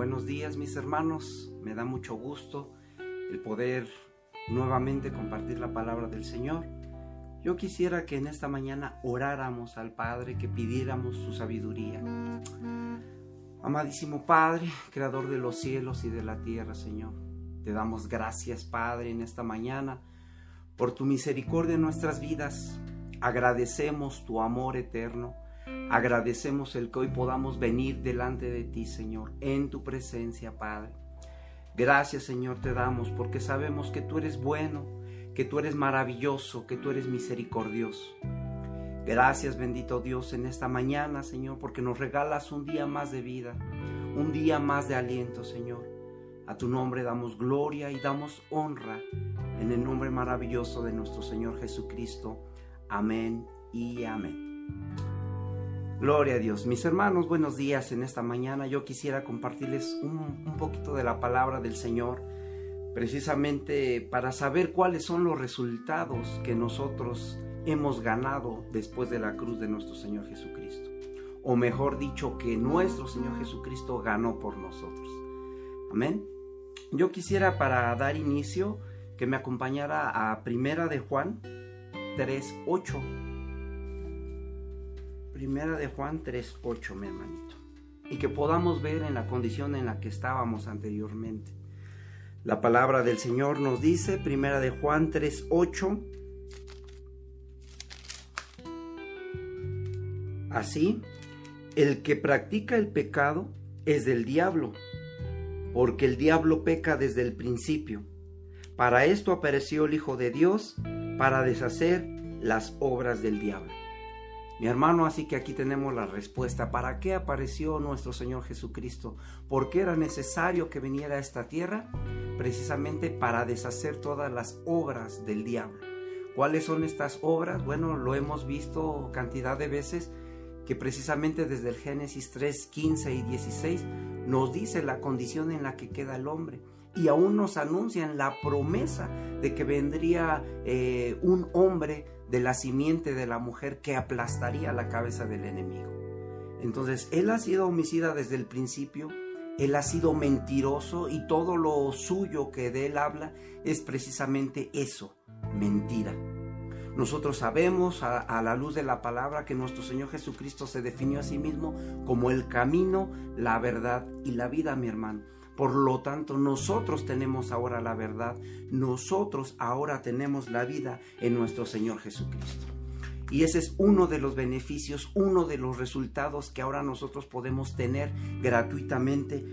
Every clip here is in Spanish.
buenos días mis hermanos. Me da mucho gusto el poder nuevamente compartir la palabra del Señor. Yo quisiera que en esta mañana oráramos al Padre, que pidiéramos su sabiduría. Amadísimo Padre, Creador de los cielos y de la tierra, Señor, te damos gracias, Padre, en esta mañana por tu misericordia en nuestras vidas. Agradecemos tu amor eterno Agradecemos el que hoy podamos venir delante de ti, Señor, en tu presencia, Padre. Gracias, Señor, te damos porque sabemos que tú eres bueno, que tú eres maravilloso, que tú eres misericordioso. Gracias, bendito Dios, en esta mañana, Señor, porque nos regalas un día más de vida, un día más de aliento, Señor. A tu nombre damos gloria y damos honra en el nombre maravilloso de nuestro Señor Jesucristo. Amén y amén. Gloria a Dios. Mis hermanos, buenos días en esta mañana. Yo quisiera compartirles un, poquito de la palabra del Señor, precisamente para saber cuáles son los resultados que nosotros hemos ganado después de la cruz de nuestro Señor Jesucristo. O mejor dicho, que nuestro Señor Jesucristo ganó por nosotros. Amén. Yo quisiera para dar inicio que me acompañara a Primera de Juan 3.8 Primera de Juan 3.8, mi hermanito. Y que podamos ver en la condición en la que estábamos anteriormente. La palabra del Señor nos dice, Primera de Juan 3.8, Así, el que practica el pecado es del diablo, porque el diablo peca desde el principio. Para esto apareció el Hijo de Dios, para deshacer las obras del diablo. Mi hermano, así que aquí tenemos la respuesta. ¿Para qué apareció nuestro Señor Jesucristo? ¿Por qué era necesario que viniera a esta tierra? Precisamente para deshacer todas las obras del diablo. ¿Cuáles son estas obras? Bueno, lo hemos visto cantidad de veces que precisamente desde el Génesis 3, 15 y 16 nos dice la condición en la que queda el hombre y aún nos anuncian la promesa de que vendría eh, un hombre de la simiente de la mujer que aplastaría la cabeza del enemigo. Entonces, él ha sido homicida desde el principio, él ha sido mentiroso y todo lo suyo que de él habla es precisamente eso, mentira. Nosotros sabemos a, a, la luz de la palabra que nuestro Señor Jesucristo se definió a sí mismo como el camino, la verdad y la vida, mi hermano. Por lo tanto, nosotros tenemos ahora la verdad, nosotros ahora tenemos la vida en nuestro Señor Jesucristo. Y ese es uno de los beneficios, uno de los resultados que ahora nosotros podemos tener gratuitamente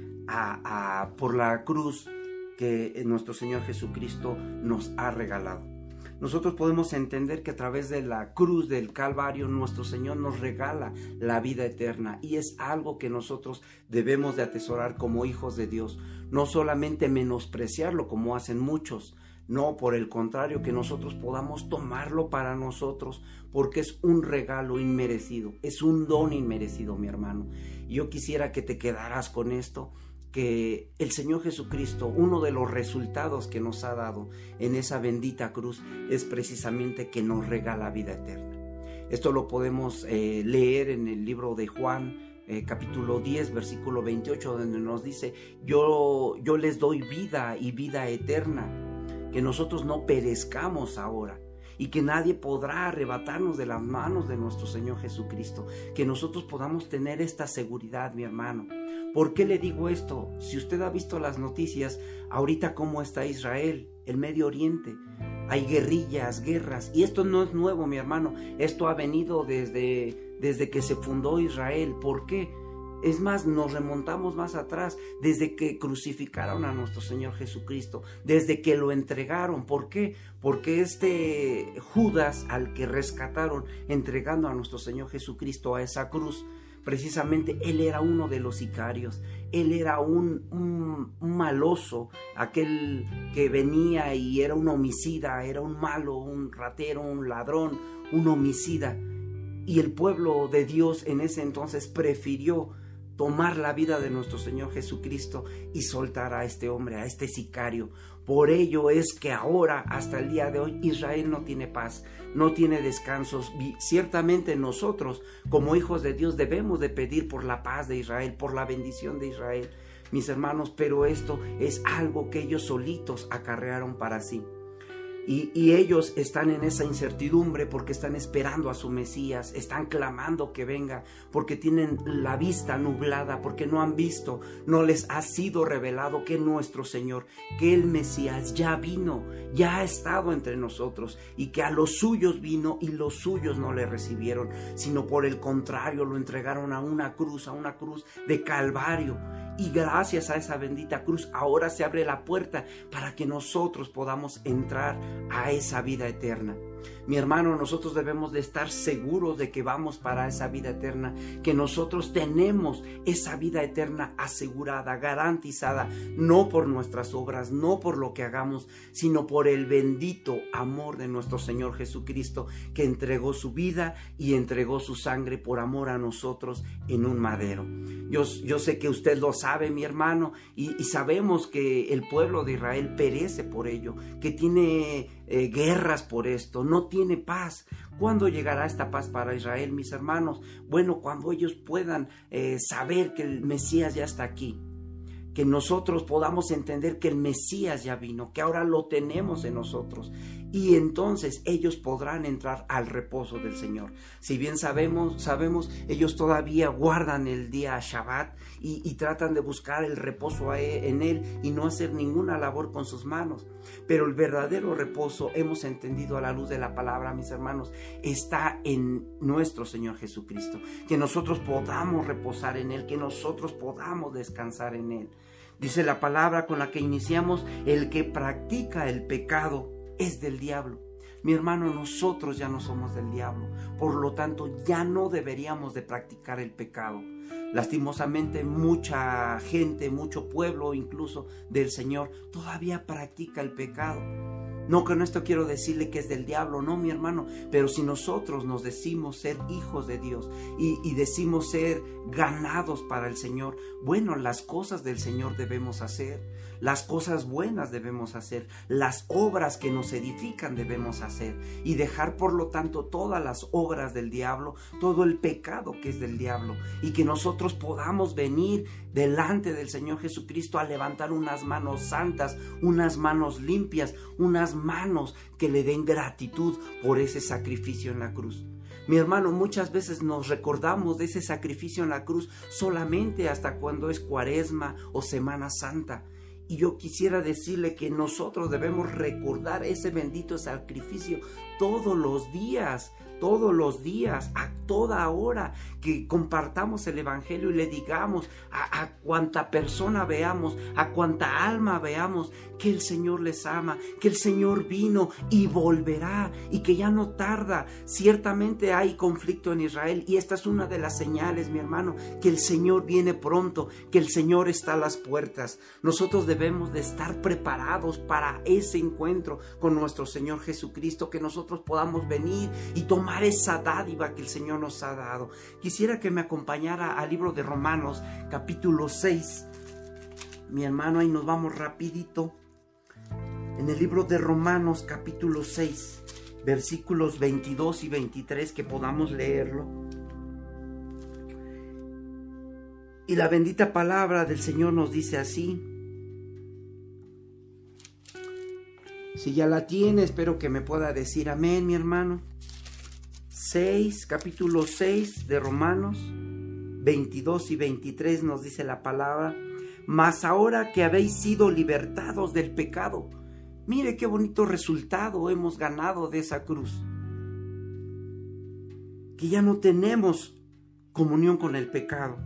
por la cruz que nuestro Señor Jesucristo nos ha regalado nosotros podemos entender que a través de la cruz del Calvario nuestro Señor nos regala la vida eterna y es algo que nosotros debemos de atesorar como hijos de Dios, no solamente menospreciarlo como hacen muchos, no, por el contrario, que nosotros podamos tomarlo para nosotros, porque es un regalo inmerecido, es un don inmerecido, mi hermano. Yo quisiera que te quedaras con esto, que el Señor Jesucristo, uno de los resultados que nos ha dado en esa bendita cruz es precisamente que nos regala vida eterna. Esto lo podemos eh, leer en el libro de Juan, eh, capítulo 10, versículo 28, donde nos dice, yo, yo les doy vida y vida eterna, que nosotros no perezcamos ahora y que nadie podrá arrebatarnos de las manos de nuestro Señor Jesucristo. Que nosotros podamos tener esta seguridad, mi hermano. ¿Por qué le digo esto? Si usted ha visto las noticias, ahorita cómo está Israel, el Medio Oriente, hay guerrillas, guerras, y esto no es nuevo, mi hermano, esto ha venido desde, desde que se fundó Israel. ¿Por qué? Es más, nos remontamos más atrás, desde que crucificaron a nuestro Señor Jesucristo, desde que lo entregaron. ¿Por qué? Porque este Judas al que rescataron entregando a nuestro Señor Jesucristo a esa cruz, precisamente él era uno de los sicarios, él era un, maloso, aquel que venía y era un homicida, era un malo, un ratero, un ladrón, un homicida. Y el pueblo de Dios en ese entonces prefirió tomar la vida de nuestro Señor Jesucristo y soltar a este hombre, a este sicario. Por ello es que ahora, hasta el día de hoy, Israel no tiene paz, no tiene descansos. Ciertamente nosotros, como hijos de Dios, debemos de pedir por la paz de Israel, por la bendición de Israel. mis hermanos, pero esto es algo que ellos solitos acarrearon para sí. Y, ellos están en esa incertidumbre porque están esperando a su Mesías, están clamando que venga, porque tienen la vista nublada, porque no han visto, no les ha sido revelado que nuestro Señor, que el Mesías ya vino, ya ha estado entre nosotros y que a los suyos vino y los suyos no le recibieron, sino por el contrario lo entregaron a una cruz, a una cruz de Calvario. Y gracias a esa bendita cruz ahora se abre la puerta para que nosotros podamos entrar a esa vida eterna. Mi hermano, nosotros debemos de estar seguros de que vamos para esa vida eterna, que nosotros tenemos esa vida eterna asegurada, garantizada, no por nuestras obras, no por lo que hagamos, sino por el bendito amor de nuestro Señor Jesucristo, que entregó su vida y entregó su sangre por amor a nosotros en un madero. Yo, yo sé que usted lo sabe, mi hermano, y, sabemos que el pueblo de Israel perece por ello, que tiene eh, guerras por esto, no tiene paz. ¿Cuándo llegará esta paz para Israel, mis hermanos? Bueno, cuando ellos puedan eh, saber que el Mesías ya está aquí que nosotros podamos entender que el Mesías ya vino, que ahora lo tenemos en nosotros y entonces ellos podrán entrar al reposo del Señor. Si bien sabemos, sabemos, ellos todavía guardan el día Shabbat y, tratan de buscar el reposo e, en él y no hacer ninguna labor con sus manos. Pero el verdadero reposo, hemos entendido a la luz de la palabra, mis hermanos, está en nuestro Señor Jesucristo. Que nosotros podamos reposar en él, que nosotros podamos descansar en él. Dice la palabra con la que iniciamos, el que practica el pecado es del diablo. Mi hermano, nosotros ya no somos del diablo, por lo tanto ya no deberíamos de practicar el pecado. Lastimosamente mucha gente, mucho pueblo incluso del Señor todavía practica el pecado. No con esto quiero decirle que es del diablo, no mi hermano, pero si nosotros nos decimos ser hijos de Dios y, y, decimos ser ganados para el Señor, bueno, las cosas del Señor debemos hacer, las cosas buenas debemos hacer, las obras que nos edifican debemos hacer y dejar por lo tanto todas las obras del diablo, todo el pecado que es del diablo y que nosotros podamos venir delante del Señor Jesucristo a levantar unas manos santas, unas manos limpias, unas manos que le den gratitud por ese sacrificio en la cruz. Mi hermano, muchas veces nos recordamos de ese sacrificio en la cruz solamente hasta cuando es cuaresma o Semana Santa. Y yo quisiera decirle que nosotros debemos recordar ese bendito sacrificio todos los días, todos los días, a toda hora, que compartamos el Evangelio y le digamos a, a, cuanta persona veamos, a cuanta alma veamos, que el Señor les ama, que el Señor vino y volverá y que ya no tarda. Ciertamente hay conflicto en Israel y esta es una de las señales, mi hermano, que el Señor viene pronto, que el Señor está a las puertas. Nosotros debemos de estar preparados para ese encuentro con nuestro Señor Jesucristo, que nosotros podamos venir y tomar esa dádiva que el Señor nos ha dado. Quisiera que me acompañara al libro de Romanos, capítulo 6. Mi hermano, ahí nos vamos rapidito. En el libro de Romanos, capítulo 6, versículos 22 y 23, que podamos leerlo. Y la bendita palabra del Señor nos dice así. Si ya la tiene, espero que me pueda decir amén, mi hermano. 6, capítulo 6 de Romanos, 22 y 23 nos dice la palabra, mas ahora que habéis sido libertados del pecado, mire qué bonito resultado hemos ganado de esa cruz, que ya no tenemos comunión con el pecado.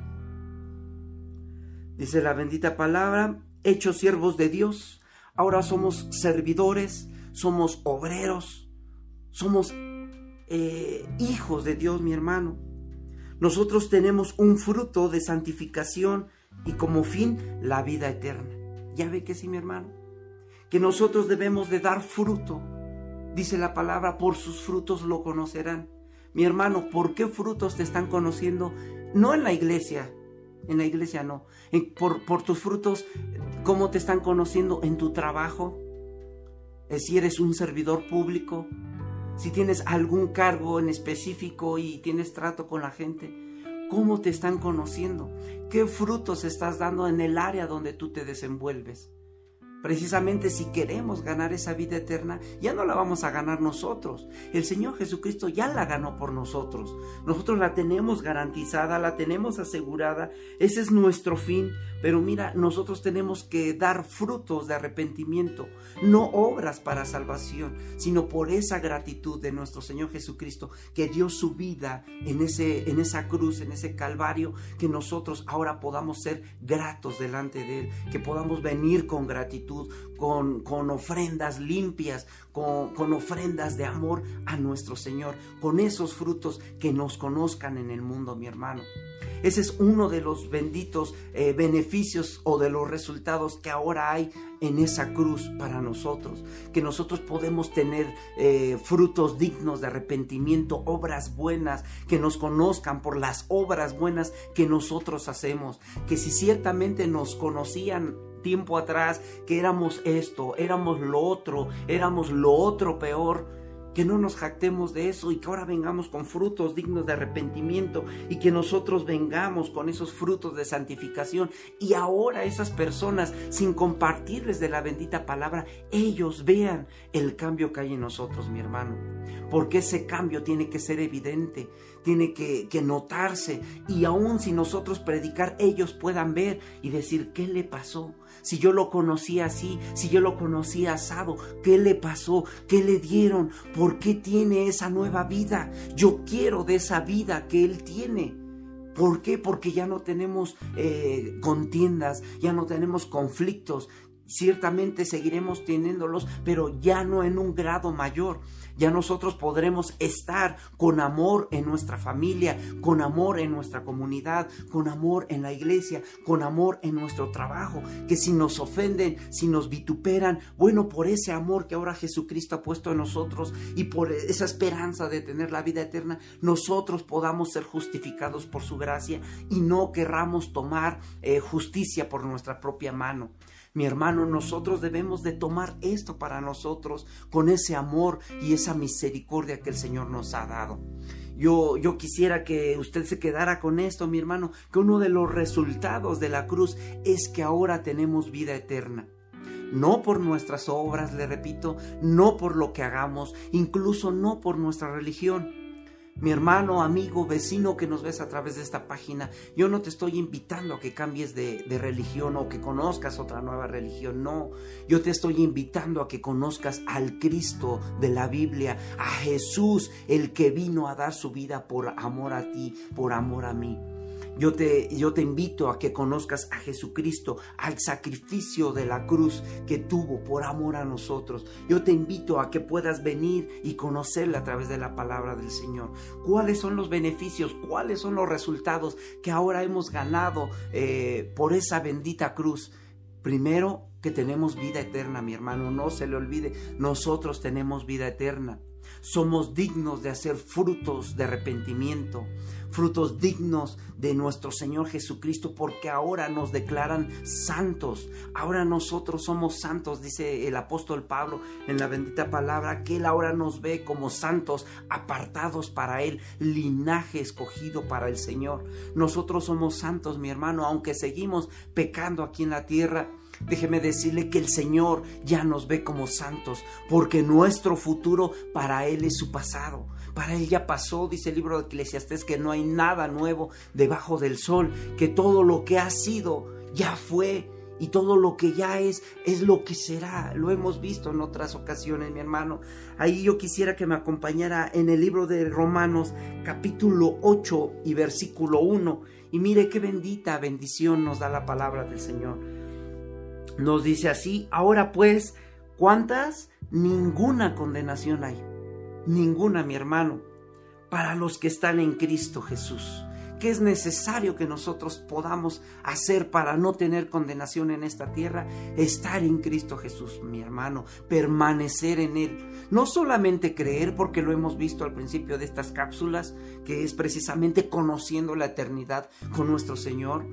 Dice la bendita palabra, hechos siervos de Dios, ahora somos servidores, somos obreros, somos eh, hijos de Dios, mi hermano. Nosotros tenemos un fruto de santificación y como fin la vida eterna. Ya ve que sí, mi hermano. Que nosotros debemos de dar fruto. Dice la palabra, por sus frutos lo conocerán. Mi hermano, ¿por qué frutos te están conociendo? No en la iglesia, en la iglesia no. por, por, tus frutos, ¿cómo te están conociendo en tu trabajo? Si eres un servidor público, si tienes algún cargo en específico y tienes trato con la gente, ¿Cómo te están conociendo? ¿Qué frutos estás dando en el área donde tú te desenvuelves? Precisamente si queremos ganar esa vida eterna, ya no la vamos a ganar nosotros. El Señor Jesucristo ya la ganó por nosotros. Nosotros la tenemos garantizada, la tenemos asegurada. Ese es nuestro fin. Pero mira, nosotros tenemos que dar frutos de arrepentimiento, no obras para salvación, sino por esa gratitud de nuestro Señor Jesucristo que dio su vida en, ese, en esa cruz, en ese calvario, que nosotros ahora podamos ser gratos delante de Él, que podamos venir con gratitud, con, con ofrendas limpias, con, con ofrendas de amor a nuestro Señor, con esos frutos que nos conozcan en el mundo, mi hermano. Ese es uno de los benditos eh, beneficios o de los resultados que ahora hay en esa cruz para nosotros, que nosotros podemos tener eh, frutos dignos de arrepentimiento, obras buenas, que nos conozcan por las obras buenas que nosotros hacemos, que si ciertamente nos conocían tiempo atrás, que éramos esto, éramos lo otro, éramos lo otro peor, que no nos jactemos de eso y que ahora vengamos con frutos dignos de arrepentimiento y que nosotros vengamos con esos frutos de santificación y ahora esas personas sin compartirles de la bendita palabra, ellos vean el cambio que hay en nosotros, mi hermano. Porque ese cambio tiene que ser evidente, tiene que, que notarse y aun si nosotros predicar, ellos puedan ver y decir, ¿qué le pasó? Si yo lo conocía así, si yo lo conocía asado, ¿qué le pasó? ¿Qué le dieron? ¿Por qué tiene esa nueva vida? Yo quiero de esa vida que él tiene. ¿Por qué? Porque ya no tenemos eh, contiendas, ya no tenemos conflictos, ciertamente seguiremos teniéndolos, pero ya no en un grado mayor. Ya nosotros podremos estar con amor en nuestra familia, con amor en nuestra comunidad, con amor en la iglesia, con amor en nuestro trabajo. Que si nos ofenden, si nos vituperan, bueno, por ese amor que ahora Jesucristo ha puesto en nosotros y por esa esperanza de tener la vida eterna, nosotros podamos ser justificados por su gracia y no querramos tomar eh, justicia por nuestra propia mano. Mi hermano, nosotros debemos de tomar esto para nosotros con ese amor y esa misericordia que el Señor nos ha dado. Yo, yo quisiera que usted se quedara con esto, mi hermano, que uno de los resultados de la cruz es que ahora tenemos vida eterna no por nuestras obras, le repito, no por lo que hagamos, incluso no por nuestra religión, mi hermano, amigo, vecino que nos ves a través de esta página, yo no te estoy invitando a que cambies de, religión o que conozcas otra nueva religión, no, yo te estoy invitando a que conozcas al Cristo de la Biblia, a Jesús, el que vino a dar su vida por amor a ti, por amor a mí. Yo te, yo te invito a que conozcas a Jesucristo, al sacrificio de la cruz que tuvo por amor a nosotros. Yo te invito a que puedas venir y conocerle a través de la palabra del Señor. ¿Cuáles son los beneficios? ¿Cuáles son los resultados que ahora hemos ganado eh, por esa bendita cruz? Primero, que tenemos vida eterna, mi hermano. No se le olvide, nosotros tenemos vida eterna. Somos dignos de hacer frutos de arrepentimiento, frutos dignos de nuestro Señor Jesucristo, porque ahora nos declaran santos. Ahora nosotros somos santos, dice el apóstol Pablo en la bendita palabra, que Él ahora nos ve como santos, apartados para Él, linaje escogido para el Señor. Nosotros somos santos, mi hermano, aunque seguimos pecando aquí en la tierra Déjeme decirle que el Señor ya nos ve como santos, porque nuestro futuro para Él es su pasado. Para Él ya pasó, dice el libro de Eclesiastés, que no hay nada nuevo debajo del sol, que todo lo que ha sido ya fue y todo lo que ya es es lo que será. Lo hemos visto en otras ocasiones, mi hermano. Ahí yo quisiera que me acompañara en el libro de Romanos capítulo 8 y versículo 1. Y mire qué bendita bendición nos da la palabra del Señor. Nos dice así, ahora pues, ¿cuántas? Ninguna condenación hay. Ninguna, mi hermano, para los que están en Cristo Jesús. ¿Qué es necesario que nosotros podamos hacer para no tener condenación en esta tierra? Estar en Cristo Jesús, mi hermano, permanecer en Él. No solamente creer, porque lo hemos visto al principio de estas cápsulas, que es precisamente conociendo la eternidad con nuestro Señor,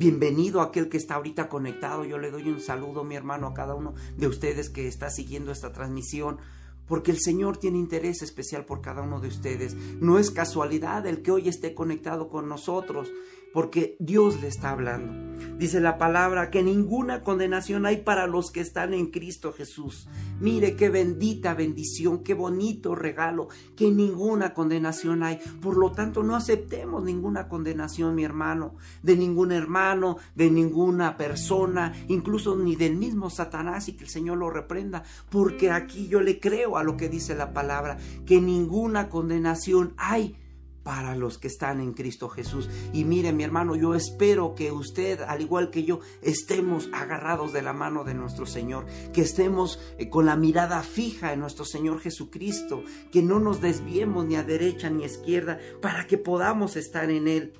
Bienvenido a aquel que está ahorita conectado. Yo le doy un saludo, mi hermano, a cada uno de ustedes que está siguiendo esta transmisión porque el Señor tiene interés especial por cada uno de ustedes. No es casualidad el que hoy esté conectado con nosotros, porque Dios le está hablando. Dice la palabra que ninguna condenación hay para los que están en Cristo Jesús. Mire qué bendita bendición, qué bonito regalo, que ninguna condenación hay. Por lo tanto, no aceptemos ninguna condenación, mi hermano, de ningún hermano, de ninguna persona, incluso ni del mismo Satanás y que el Señor lo reprenda, porque aquí yo le creo a lo que dice la palabra, que ninguna condenación hay para los que están en Cristo Jesús. Y mire, mi hermano, yo espero que usted, al igual que yo, estemos agarrados de la mano de nuestro Señor, que estemos eh, con la mirada fija en nuestro Señor Jesucristo, que no nos desviemos ni a derecha ni a izquierda, para que podamos estar en Él.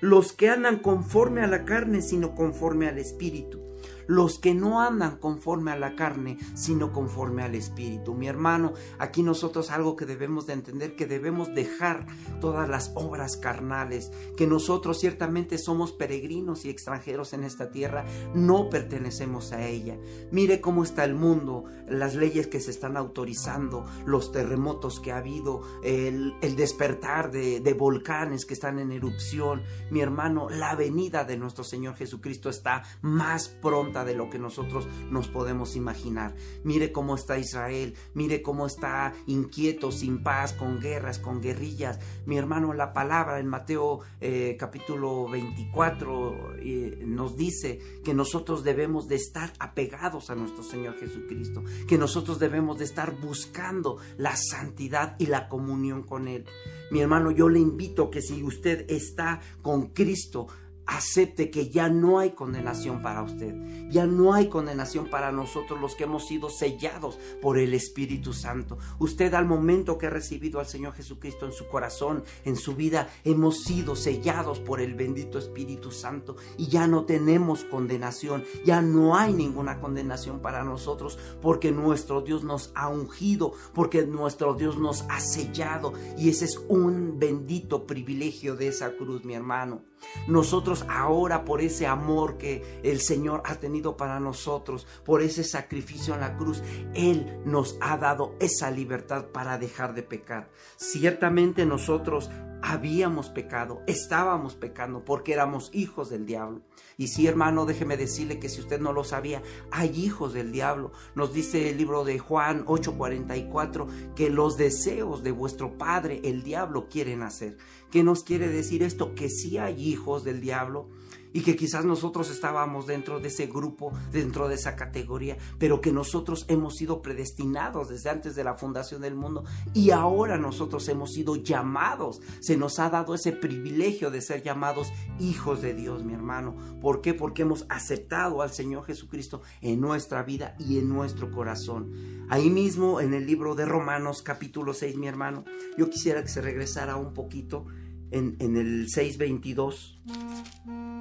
Los que andan conforme a la carne, sino conforme al Espíritu los que no andan conforme a la carne, sino conforme al Espíritu. Mi hermano, aquí nosotros algo que debemos de entender, que debemos dejar todas las obras carnales, que nosotros ciertamente somos peregrinos y extranjeros en esta tierra, no pertenecemos a ella. Mire cómo está el mundo, las leyes que se están autorizando, los terremotos que ha habido, el, despertar de, de volcanes que están en erupción. Mi hermano, la venida de nuestro Señor Jesucristo está más de lo que nosotros nos podemos imaginar. Mire cómo está Israel, mire cómo está inquieto, sin paz, con guerras, con guerrillas. Mi hermano, la palabra en Mateo eh, capítulo 24 eh, nos dice que nosotros debemos de estar apegados a nuestro Señor Jesucristo, que nosotros debemos de estar buscando la santidad y la comunión con Él. Mi hermano, yo le invito que si usted está con Cristo, acepte que ya no hay condenación para usted, ya no hay condenación para nosotros los que hemos sido sellados por el Espíritu Santo. Usted al momento que ha recibido al Señor Jesucristo en su corazón, en su vida, hemos sido sellados por el bendito Espíritu Santo y ya no tenemos condenación, ya no hay ninguna condenación para nosotros porque nuestro Dios nos ha ungido, porque nuestro Dios nos ha sellado y ese es un bendito privilegio de esa cruz, mi hermano. Nosotros ahora por ese amor que el Señor ha tenido para nosotros, por ese sacrificio en la cruz, Él nos ha dado esa libertad para dejar de pecar. Ciertamente nosotros habíamos pecado, estábamos pecando porque éramos hijos del diablo. Y sí, hermano, déjeme decirle que si usted no lo sabía, hay hijos del diablo. Nos dice el libro de Juan 8:44 que los deseos de vuestro padre, el diablo, quieren hacer. ¿Qué nos quiere decir esto? Que sí hay hijos del diablo y que quizás nosotros estábamos dentro de ese grupo, dentro de esa categoría, pero que nosotros hemos sido predestinados desde antes de la fundación del mundo y ahora nosotros hemos sido llamados, se nos ha dado ese privilegio de ser llamados hijos de Dios, mi hermano. ¿Por qué? Porque hemos aceptado al Señor Jesucristo en nuestra vida y en nuestro corazón. Ahí mismo en el libro de Romanos capítulo 6, mi hermano, yo quisiera que se regresara un poquito en, en el 6.22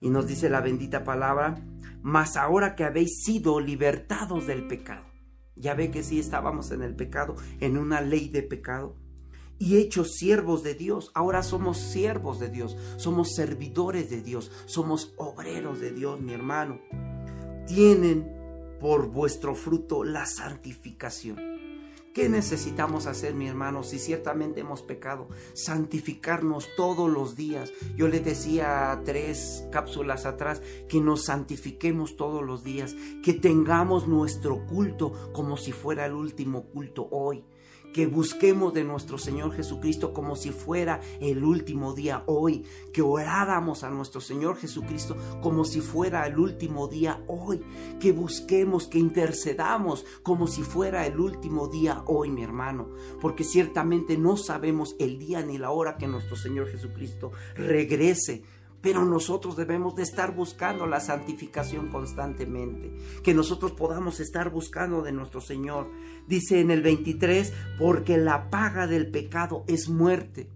y nos dice la bendita palabra, mas ahora que habéis sido libertados del pecado. Ya ve que sí estábamos en el pecado, en una ley de pecado. Y hechos siervos de Dios. Ahora somos siervos de Dios. Somos servidores de Dios. Somos obreros de Dios, mi hermano. Tienen por vuestro fruto la santificación ¿Qué necesitamos hacer, mi hermano, si ciertamente hemos pecado? Santificarnos todos los días. Yo le decía tres cápsulas atrás que nos santifiquemos todos los días, que tengamos nuestro culto como si fuera el último culto hoy que busquemos de nuestro Señor Jesucristo como si fuera el último día hoy, que oráramos a nuestro Señor Jesucristo como si fuera el último día hoy, que busquemos, que intercedamos como si fuera el último día hoy, mi hermano, porque ciertamente no sabemos el día ni la hora que nuestro Señor Jesucristo regrese pero nosotros debemos de estar buscando la santificación constantemente, que nosotros podamos estar buscando de nuestro Señor. Dice en el 23, porque la paga del pecado es muerte.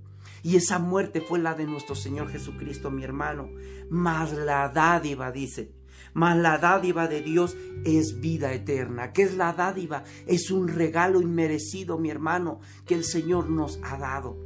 Y esa muerte fue la de nuestro Señor Jesucristo, mi hermano. Mas la dádiva, dice, mas la dádiva de Dios es vida eterna. ¿Qué es la dádiva? Es un regalo inmerecido, mi hermano, que el Señor nos ha dado,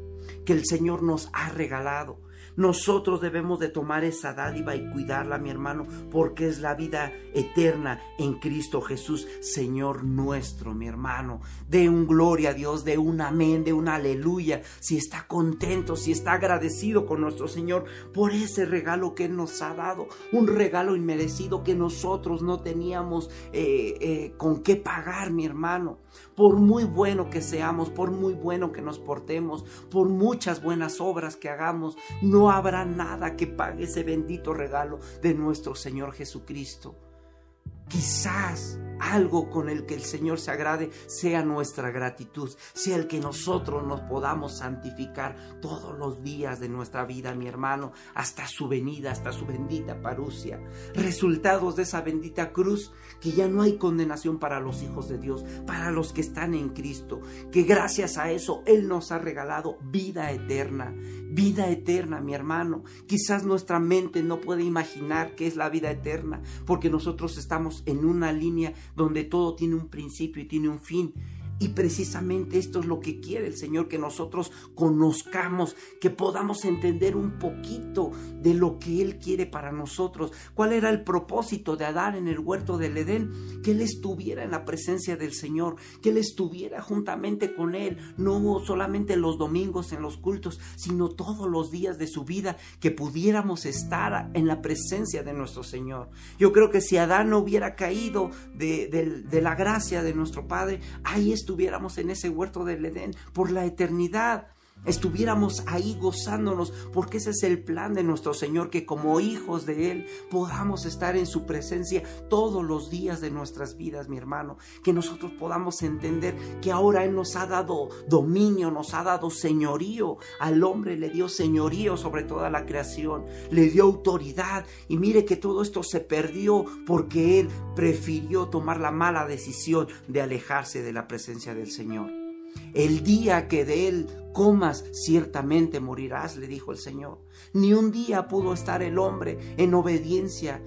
que el Señor nos ha regalado. Nosotros debemos de tomar esa dádiva y cuidarla, mi hermano, porque es la vida eterna en Cristo Jesús, Señor nuestro, mi hermano. De un gloria a Dios, de un amén, de un aleluya. Si está contento, si está agradecido con nuestro Señor por ese regalo que nos ha dado, un regalo inmerecido que nosotros no teníamos eh, eh, con qué pagar, mi hermano. Por muy bueno que seamos, por muy bueno que nos portemos, por muchas buenas obras que hagamos, no habrá nada que pague ese bendito regalo de nuestro Señor Jesucristo. Quizás algo con el que el Señor se agrade sea nuestra gratitud, sea el que nosotros nos podamos santificar todos los días de nuestra vida, mi hermano, hasta su venida, hasta su bendita parucia. Resultados de esa bendita cruz, que ya no hay condenación para los hijos de Dios, para los que están en Cristo, que gracias a eso Él nos ha regalado vida eterna, vida eterna, mi hermano. Quizás nuestra mente no puede imaginar qué es la vida eterna, porque nosotros estamos en una línea donde todo tiene un principio y tiene un fin. Y precisamente esto es lo que quiere el Señor, que nosotros conozcamos, que podamos entender un poquito de lo que Él quiere para nosotros. ¿Cuál era el propósito de Adán en el huerto del Edén? Que Él estuviera en la presencia del Señor, que Él estuviera juntamente con Él, no solamente los domingos en los cultos, sino todos los días de su vida, que pudiéramos estar en la presencia de nuestro Señor. Yo creo que si Adán no hubiera caído de, de la gracia de nuestro Padre, ahí está estuviéramos en ese huerto del Edén por la eternidad estuviéramos ahí gozándonos, porque ese es el plan de nuestro Señor, que como hijos de Él podamos estar en su presencia todos los días de nuestras vidas, mi hermano, que nosotros podamos entender que ahora Él nos ha dado dominio, nos ha dado señorío, al hombre le dio señorío sobre toda la creación, le dio autoridad, y mire que todo esto se perdió porque Él prefirió tomar la mala decisión de alejarse de la presencia del Señor. El día que de él comas, ciertamente morirás, le dijo el Señor. Ni un día pudo estar el hombre en obediencia,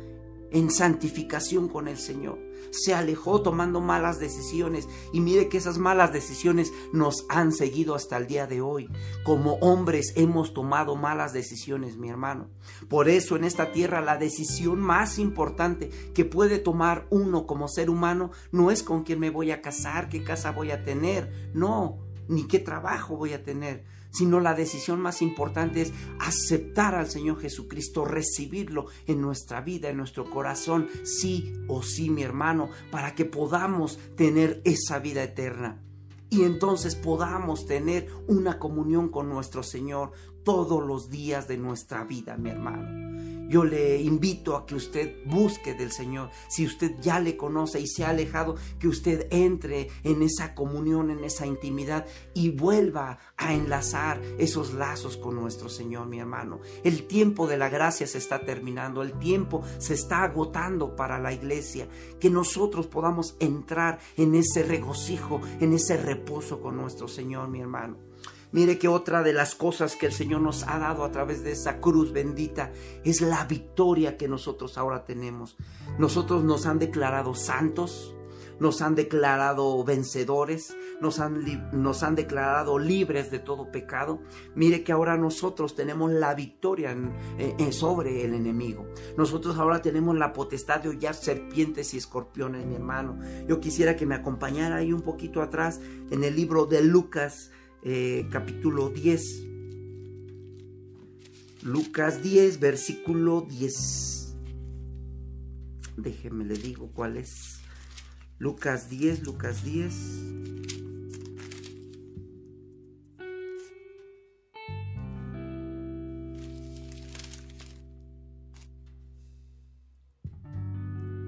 en santificación con el Señor. Se alejó tomando malas decisiones y mire que esas malas decisiones nos han seguido hasta el día de hoy. Como hombres hemos tomado malas decisiones, mi hermano. Por eso en esta tierra la decisión más importante que puede tomar uno como ser humano no es con quién me voy a casar, qué casa voy a tener, no, ni qué trabajo voy a tener, sino la decisión más importante es aceptar al Señor Jesucristo, recibirlo en nuestra vida, en nuestro corazón, sí o sí, mi hermano, para que podamos tener esa vida eterna. Y entonces podamos tener una comunión con nuestro Señor todos los días de nuestra vida, mi hermano. Yo le invito a que usted busque del Señor. Si usted ya le conoce y se ha alejado, que usted entre en esa comunión, en esa intimidad y vuelva a enlazar esos lazos con nuestro Señor, mi hermano. El tiempo de la gracia se está terminando, el tiempo se está agotando para la iglesia. Que nosotros podamos entrar en ese regocijo, en ese reposo con nuestro Señor, mi hermano. Mire que otra de las cosas que el Señor nos ha dado a través de esa cruz bendita es la victoria que nosotros ahora tenemos. Nosotros nos han declarado santos, nos han declarado vencedores, nos han, nos han declarado libres de todo pecado. Mire que ahora nosotros tenemos la victoria sobre el enemigo. Nosotros ahora tenemos la potestad de hollar serpientes y escorpiones, mi hermano. Yo quisiera que me acompañara ahí un poquito atrás en el libro de Lucas eh, capítulo 10. Lucas 10, versículo 10. Déjeme le digo cuál es. Lucas 10, Lucas 10.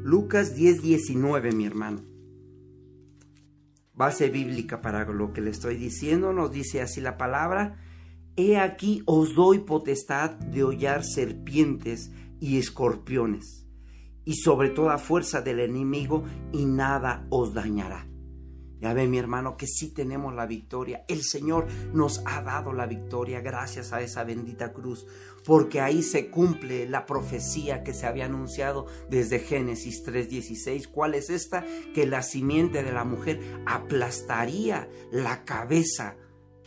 Lucas 10, 19, mi hermano base bíblica para lo que le estoy diciendo, nos dice así la palabra, He aquí os doy potestad de hollar serpientes y escorpiones, y sobre toda fuerza del enemigo, y nada os dañará. Ya ve mi hermano que sí tenemos la victoria. El Señor nos ha dado la victoria gracias a esa bendita cruz, porque ahí se cumple la profecía que se había anunciado desde Génesis 3:16. ¿Cuál es esta? Que la simiente de la mujer aplastaría la cabeza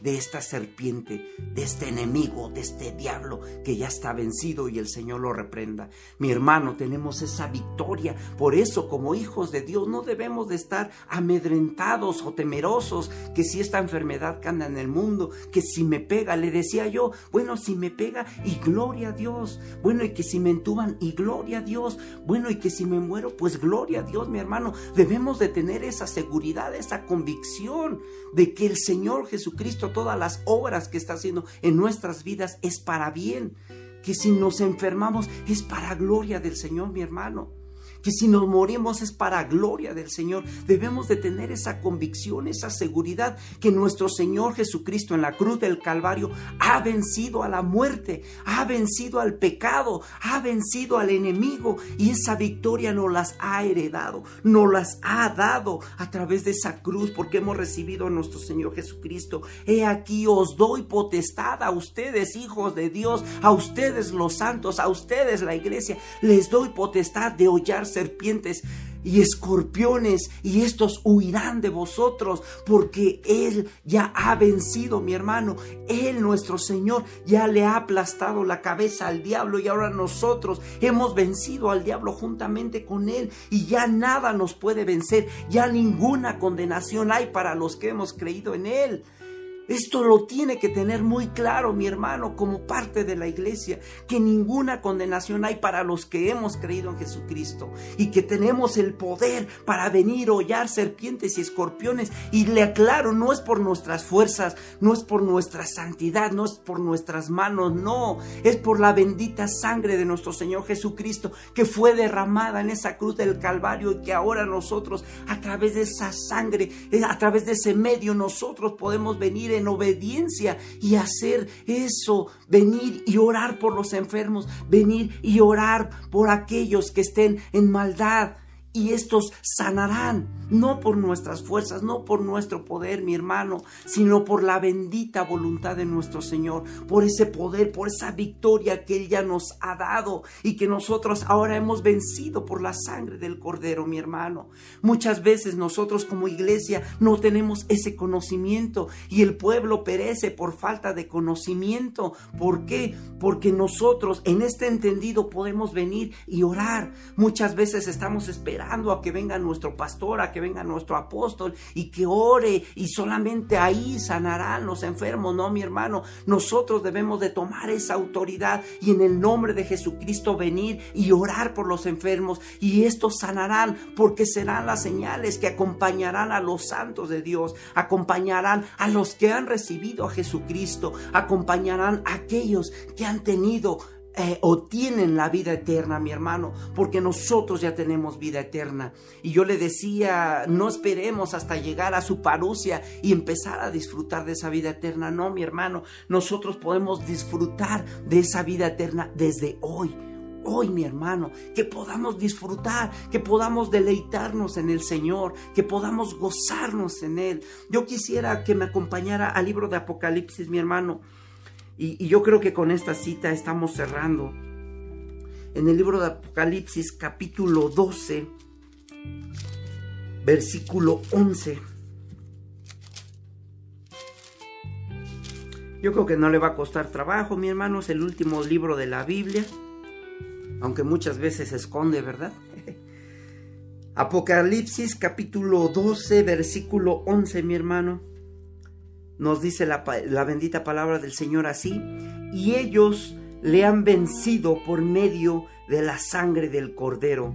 de esta serpiente, de este enemigo, de este diablo que ya está vencido y el Señor lo reprenda. Mi hermano, tenemos esa victoria. Por eso, como hijos de Dios, no debemos de estar amedrentados o temerosos que si esta enfermedad que en el mundo, que si me pega, le decía yo, bueno, si me pega y gloria a Dios. Bueno, y que si me entuban y gloria a Dios. Bueno, y que si me muero, pues gloria a Dios, mi hermano. Debemos de tener esa seguridad, esa convicción de que el Señor Jesucristo todas las obras que está haciendo en nuestras vidas es para bien, que si nos enfermamos es para gloria del Señor, mi hermano que si nos morimos es para gloria del Señor. Debemos de tener esa convicción, esa seguridad que nuestro Señor Jesucristo en la cruz del Calvario ha vencido a la muerte, ha vencido al pecado, ha vencido al enemigo y esa victoria nos las ha heredado, nos las ha dado a través de esa cruz porque hemos recibido a nuestro Señor Jesucristo. He aquí os doy potestad a ustedes, hijos de Dios, a ustedes los santos, a ustedes la iglesia, les doy potestad de serpientes y escorpiones y estos huirán de vosotros porque Él ya ha vencido, mi hermano. Él, nuestro Señor, ya le ha aplastado la cabeza al diablo y ahora nosotros hemos vencido al diablo juntamente con Él y ya nada nos puede vencer, ya ninguna condenación hay para los que hemos creído en Él. Esto lo tiene que tener muy claro mi hermano como parte de la iglesia, que ninguna condenación hay para los que hemos creído en Jesucristo y que tenemos el poder para venir a hollar serpientes y escorpiones. Y le aclaro, no es por nuestras fuerzas, no es por nuestra santidad, no es por nuestras manos, no, es por la bendita sangre de nuestro Señor Jesucristo que fue derramada en esa cruz del Calvario y que ahora nosotros a través de esa sangre, a través de ese medio nosotros podemos venir en obediencia y hacer eso, venir y orar por los enfermos, venir y orar por aquellos que estén en maldad y estos sanarán, no por nuestras fuerzas, no por nuestro poder, mi hermano, sino por la bendita voluntad de nuestro Señor, por ese poder, por esa victoria que Él ya nos ha dado y que nosotros ahora hemos vencido por la sangre del Cordero, mi hermano. Muchas veces nosotros como iglesia no tenemos ese conocimiento y el pueblo perece por falta de conocimiento. ¿Por qué? Porque nosotros en este entendido podemos venir y orar. Muchas veces estamos esperando a que venga nuestro pastor, a que venga nuestro apóstol y que ore y solamente ahí sanarán los enfermos. No, mi hermano, nosotros debemos de tomar esa autoridad y en el nombre de Jesucristo venir y orar por los enfermos y estos sanarán porque serán las señales que acompañarán a los santos de Dios, acompañarán a los que han recibido a Jesucristo, acompañarán a aquellos que han tenido eh, o tienen la vida eterna, mi hermano, porque nosotros ya tenemos vida eterna. Y yo le decía, no esperemos hasta llegar a su parucia y empezar a disfrutar de esa vida eterna. No, mi hermano, nosotros podemos disfrutar de esa vida eterna desde hoy. Hoy, mi hermano, que podamos disfrutar, que podamos deleitarnos en el Señor, que podamos gozarnos en Él. Yo quisiera que me acompañara al libro de Apocalipsis, mi hermano. Y, yo creo que con esta cita estamos cerrando. En el libro de Apocalipsis capítulo 12, versículo 11. Yo creo que no le va a costar trabajo, mi hermano, es el último libro de la Biblia, aunque muchas veces se esconde, ¿verdad? Apocalipsis capítulo 12, versículo 11, mi hermano nos dice la, bendita palabra del Señor así, y ellos le han vencido por medio de la sangre del cordero.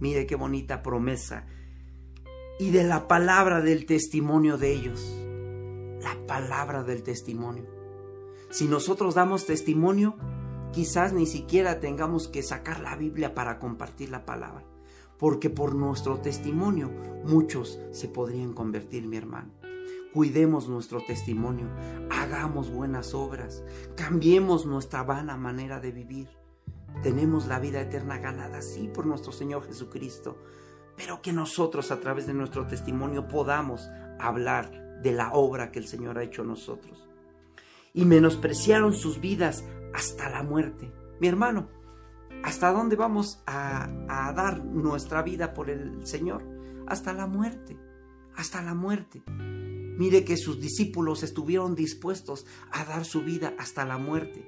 Mire qué bonita promesa. Y de la palabra del testimonio de ellos. La palabra del testimonio. Si nosotros damos testimonio, quizás ni siquiera tengamos que sacar la Biblia para compartir la palabra. Porque por nuestro testimonio muchos se podrían convertir, mi hermano cuidemos nuestro testimonio, hagamos buenas obras, cambiemos nuestra vana manera de vivir. Tenemos la vida eterna ganada, sí, por nuestro Señor Jesucristo, pero que nosotros a través de nuestro testimonio podamos hablar de la obra que el Señor ha hecho en nosotros. Y menospreciaron sus vidas hasta la muerte. Mi hermano, ¿hasta dónde vamos a, a dar nuestra vida por el Señor? Hasta la muerte, hasta la muerte. Mire que sus discípulos estuvieron dispuestos a dar su vida hasta la muerte.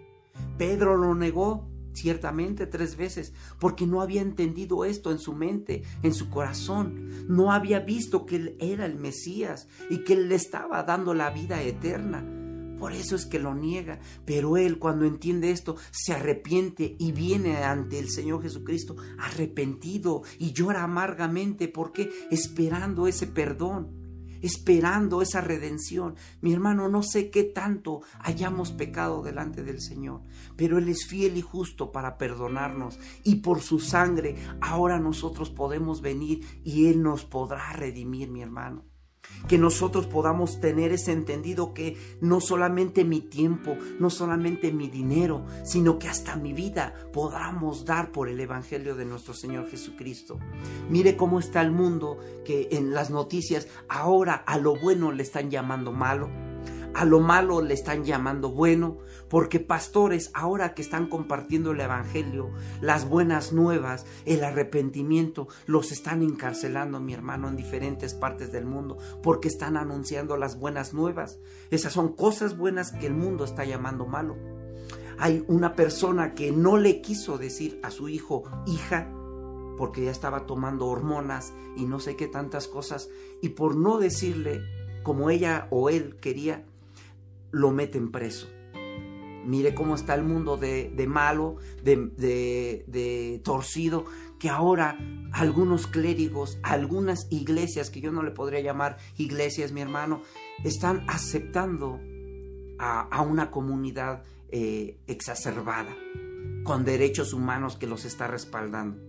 Pedro lo negó ciertamente tres veces, porque no había entendido esto en su mente, en su corazón. No había visto que él era el Mesías y que él le estaba dando la vida eterna. Por eso es que lo niega. Pero él cuando entiende esto se arrepiente y viene ante el Señor Jesucristo arrepentido y llora amargamente porque esperando ese perdón esperando esa redención. Mi hermano, no sé qué tanto hayamos pecado delante del Señor, pero Él es fiel y justo para perdonarnos y por su sangre ahora nosotros podemos venir y Él nos podrá redimir, mi hermano que nosotros podamos tener ese entendido que no solamente mi tiempo, no solamente mi dinero, sino que hasta mi vida podamos dar por el Evangelio de nuestro Señor Jesucristo. Mire cómo está el mundo que en las noticias ahora a lo bueno le están llamando malo a lo malo le están llamando bueno, porque pastores ahora que están compartiendo el Evangelio, las buenas nuevas, el arrepentimiento, los están encarcelando, mi hermano, en diferentes partes del mundo, porque están anunciando las buenas nuevas. Esas son cosas buenas que el mundo está llamando malo. Hay una persona que no le quiso decir a su hijo, hija, porque ya estaba tomando hormonas y no sé qué tantas cosas, y por no decirle como ella o él quería, lo meten preso. Mire cómo está el mundo de, malo, de, torcido, que ahora algunos clérigos, algunas iglesias, que yo no le podría llamar iglesias, mi hermano, están aceptando a, una comunidad eh, exacerbada, con derechos humanos que los está respaldando.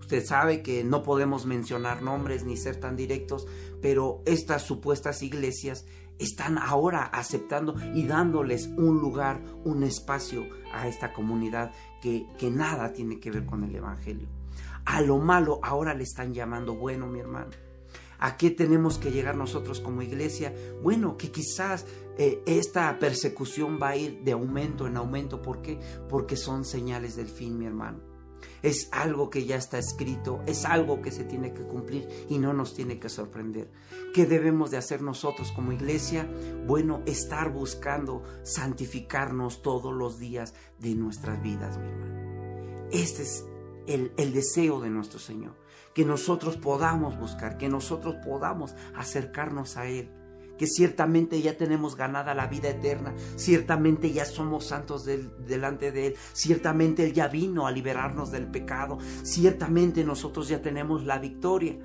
Usted sabe que no podemos mencionar nombres ni ser tan directos, pero estas supuestas iglesias están ahora aceptando y dándoles un lugar, un espacio a esta comunidad que, que nada tiene que ver con el Evangelio. A lo malo ahora le están llamando bueno, mi hermano. ¿A qué tenemos que llegar nosotros como iglesia? Bueno, que quizás eh, esta persecución va a ir de aumento en aumento. ¿Por qué? Porque son señales del fin, mi hermano es algo que ya está escrito, es algo que se tiene que cumplir y no nos tiene que sorprender. ¿Qué debemos de hacer nosotros como iglesia? Bueno, estar buscando santificarnos todos los días de nuestras vidas, mi hermano. Este es el, el deseo de nuestro Señor, que nosotros podamos buscar, que nosotros podamos acercarnos a Él que ciertamente ya tenemos ganada la vida eterna, ciertamente ya somos santos delante de Él, ciertamente Él ya vino a liberarnos del pecado, ciertamente nosotros ya tenemos la victoria.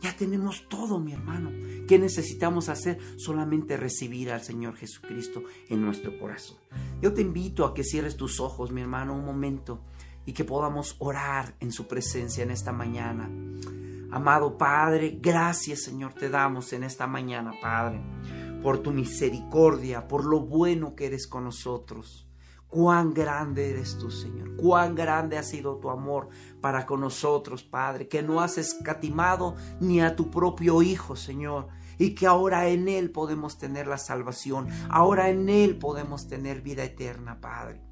Ya tenemos todo, mi hermano. ¿Qué necesitamos hacer? Solamente recibir al Señor Jesucristo en nuestro corazón. Yo te invito a que cierres tus ojos, mi hermano, un momento y que podamos orar en su presencia en esta mañana. Amado Padre, gracias Señor te damos en esta mañana, Padre, por tu misericordia, por lo bueno que eres con nosotros. Cuán grande eres tú, Señor. Cuán grande ha sido tu amor para con nosotros, Padre, que no has escatimado ni a tu propio Hijo, Señor, y que ahora en Él podemos tener la salvación, ahora en Él podemos tener vida eterna, Padre.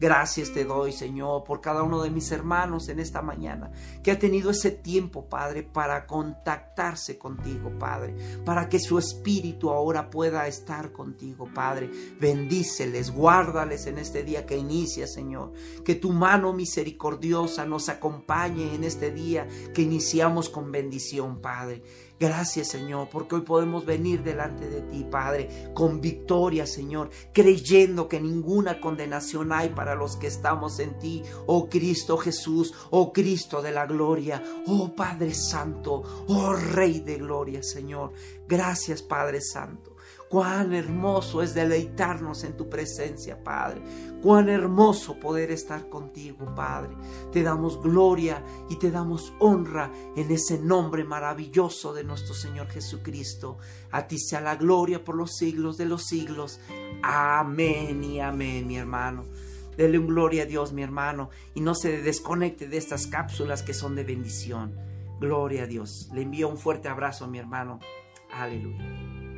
Gracias te doy, Señor, por cada uno de mis hermanos en esta mañana, que ha tenido ese tiempo, Padre, para contactarse contigo, Padre, para que su espíritu ahora pueda estar contigo, Padre. Bendíceles, guárdales en este día que inicia, Señor. Que tu mano misericordiosa nos acompañe en este día que iniciamos con bendición, Padre. Gracias Señor, porque hoy podemos venir delante de ti, Padre, con victoria, Señor, creyendo que ninguna condenación hay los que estamos en ti, oh Cristo Jesús, oh Cristo de la gloria, oh Padre Santo, oh Rey de gloria, Señor. Gracias, Padre Santo. Cuán hermoso es deleitarnos en tu presencia, Padre. Cuán hermoso poder estar contigo, Padre. Te damos gloria y te damos honra en ese nombre maravilloso de nuestro Señor Jesucristo. A ti sea la gloria por los siglos de los siglos. Amén y amén, mi hermano. Dele un gloria a Dios, mi hermano, y no se desconecte de estas cápsulas que son de bendición. Gloria a Dios. Le envío un fuerte abrazo, mi hermano. Aleluya.